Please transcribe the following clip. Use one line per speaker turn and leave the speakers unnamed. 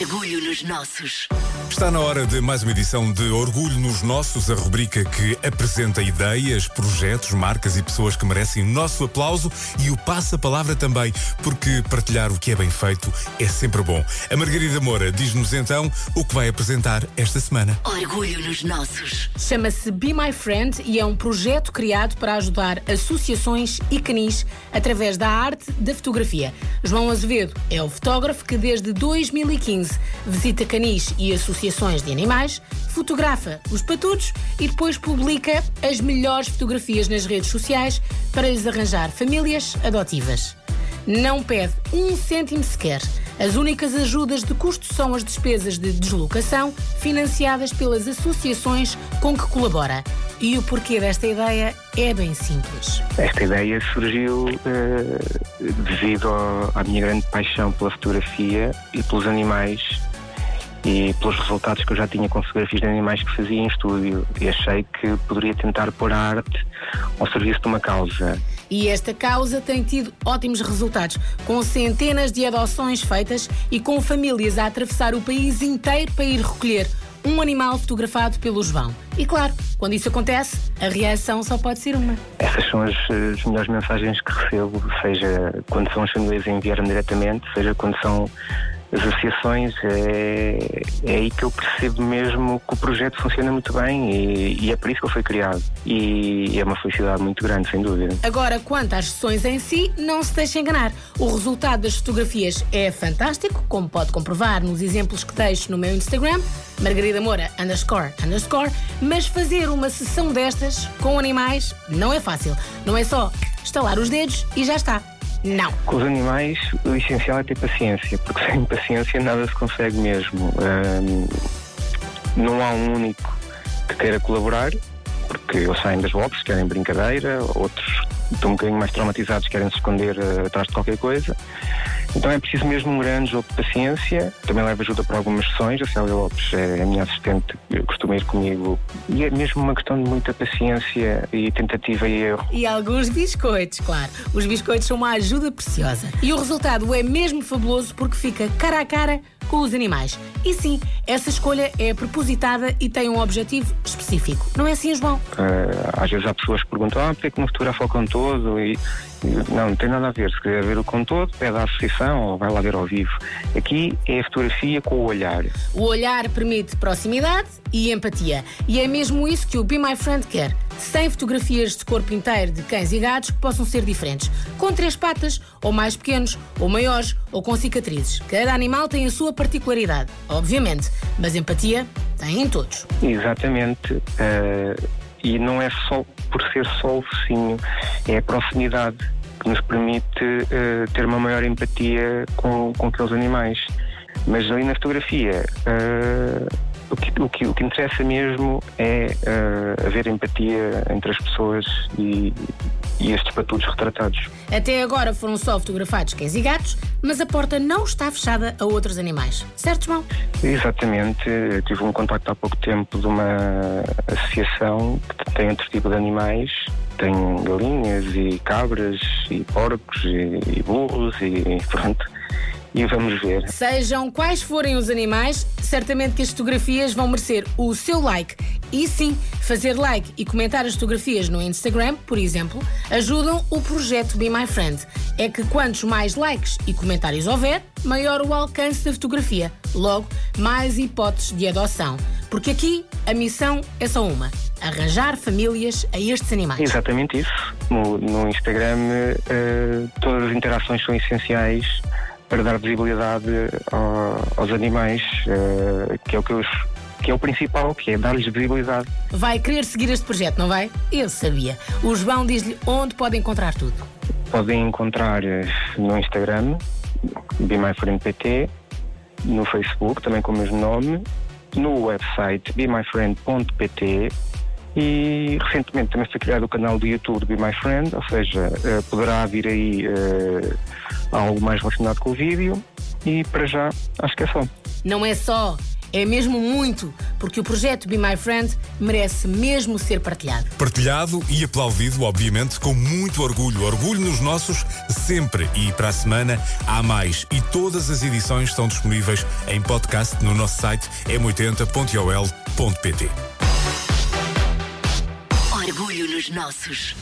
Orgulho nos nossos.
Está na hora de mais uma edição de Orgulho nos Nossos, a rubrica que apresenta ideias, projetos, marcas e pessoas que merecem nosso aplauso e o passa-palavra também, porque partilhar o que é bem feito é sempre bom. A Margarida Moura diz-nos então o que vai apresentar esta semana.
Orgulho nos nossos.
Chama-se Be My Friend e é um projeto criado para ajudar associações e canis através da arte da fotografia. João Azevedo é o fotógrafo que desde 2015 visita canis e associações de animais, fotografa os patudos e depois publica as melhores fotografias nas redes sociais para lhes arranjar famílias adotivas. Não pede um cêntimo sequer. As únicas ajudas de custo são as despesas de deslocação financiadas pelas associações com que colabora. E o porquê desta ideia é bem simples.
Esta ideia surgiu eh, devido ao- à minha grande paixão pela fotografia e pelos animais e pelos resultados que eu já tinha com fotografias de animais que fazia em estúdio. E achei que poderia tentar pôr a arte ao serviço de uma causa.
E esta causa tem tido ótimos resultados, com centenas de adoções feitas e com famílias a atravessar o país inteiro para ir recolher um animal fotografado pelo João. E claro, quando isso acontece, a reação só pode ser uma.
Essas são as, as melhores mensagens que recebo, seja quando são as famílias a enviar diretamente, seja quando são as associações. É, é aí que eu percebo mesmo que o projeto funciona muito bem e, e é por isso que ele foi criado. E é uma felicidade muito grande, sem dúvida.
Agora, quanto às sessões em si, não se deixe enganar. O resultado das fotografias é fantástico, como pode comprovar nos exemplos que deixo no meu Instagram, Margarida Moura underscore underscore, mas fazer uma sessão destas com animais não é fácil. Não é só estalar os dedos e já está. Não.
Com os animais, o essencial é ter paciência, porque sem paciência nada se consegue mesmo. Ahm, não há um único que queira colaborar, porque eles saem das boxes, querem brincadeira, outros estão um bocadinho mais traumatizados, querem se esconder eh, atrás de qualquer coisa. Então é preciso mesmo um grande jogo de paciência. Também levo ajuda para algumas sessões. A Célia Lopes é a minha assistente, eh, costuma ir comigo. E é mesmo uma questão de muita paciência e tentativa e erro.
E alguns biscoitos, claro. Os biscoitos são uma ajuda preciosa. E o resultado é mesmo fabuloso porque fica cara a cara com os animais. E sim, essa escolha é propositada e tem um objetivo específico. Não é assim, João?
Eh, às vezes há pessoas que perguntam: ah, porque é que uma fotografa o com todo? E não, não tem nada a ver. Se quiser ver o com todo, pede à associação ou vai lá ver ao vivo. Aqui é a fotografia com o olhar.
O olhar permite proximidade e empatia. E é mesmo isso que o Be My Friend quer. 100 fotografias de corpo inteiro de cães e gatos que possam ser diferentes. Com três patas, ou mais pequenos, ou maiores, ou com cicatrizes. Cada animal tem a sua particularidade, obviamente. Mas empatia tem em todos.
Exatamente. eh, e não é só por ser só o focinho, é a proximidade que nos permite eh, ter uma maior empatia com, com aqueles animais. Mas ali na fotografia, eh, o, que, o, que, o que interessa mesmo é eh, haver empatia entre as pessoas e, e estes patudos retratados.
Até agora foram só fotografados cães e gatos, mas a porta não está fechada a outros animais. Certo, João?
Exatamente, eu tive um contacto há pouco tempo de uma associação que tem outro tipo de animais, tem galinhas e cabras e porcos e, e burros e pronto. E vamos ver.
Sejam quais forem os animais, certamente que as fotografias vão merecer o seu like. E sim, fazer like e comentar as fotografias no Instagram, por exemplo, ajudam o projeto Be My Friend. É que quantos mais likes e comentários houver, maior o alcance da fotografia. Logo, mais hipóteses de adoção. Porque aqui a missão é só uma: arranjar famílias a estes animais.
Exatamente isso. No, no Instagram, eh, todas as interações são essenciais para dar visibilidade ao- aos animais, eh, que é o que eu que é o principal, que é dar-lhes visibilidade.
Vai querer seguir este projeto, não vai? Eu sabia. O João diz-lhe onde pode encontrar tudo.
Podem encontrar eh, no Instagram, BeMyFriendPT, no Facebook, também com o mesmo nome, no website BeMyFriend.pt e recentemente também foi criado o canal do YouTube Be My Friend, ou seja, eh, poderá vir aí eh, algo mais relacionado com o vídeo e para já acho que é só.
Não é só, é mesmo muito, porque o projeto Be My Friend merece mesmo ser partilhado.
Partilhado e aplaudido, obviamente, com muito orgulho. Orgulho nos nossos sempre. E para a semana há mais. E todas as edições estão disponíveis em podcast no nosso site m80.ol.pt.
Orgulho nos nossos.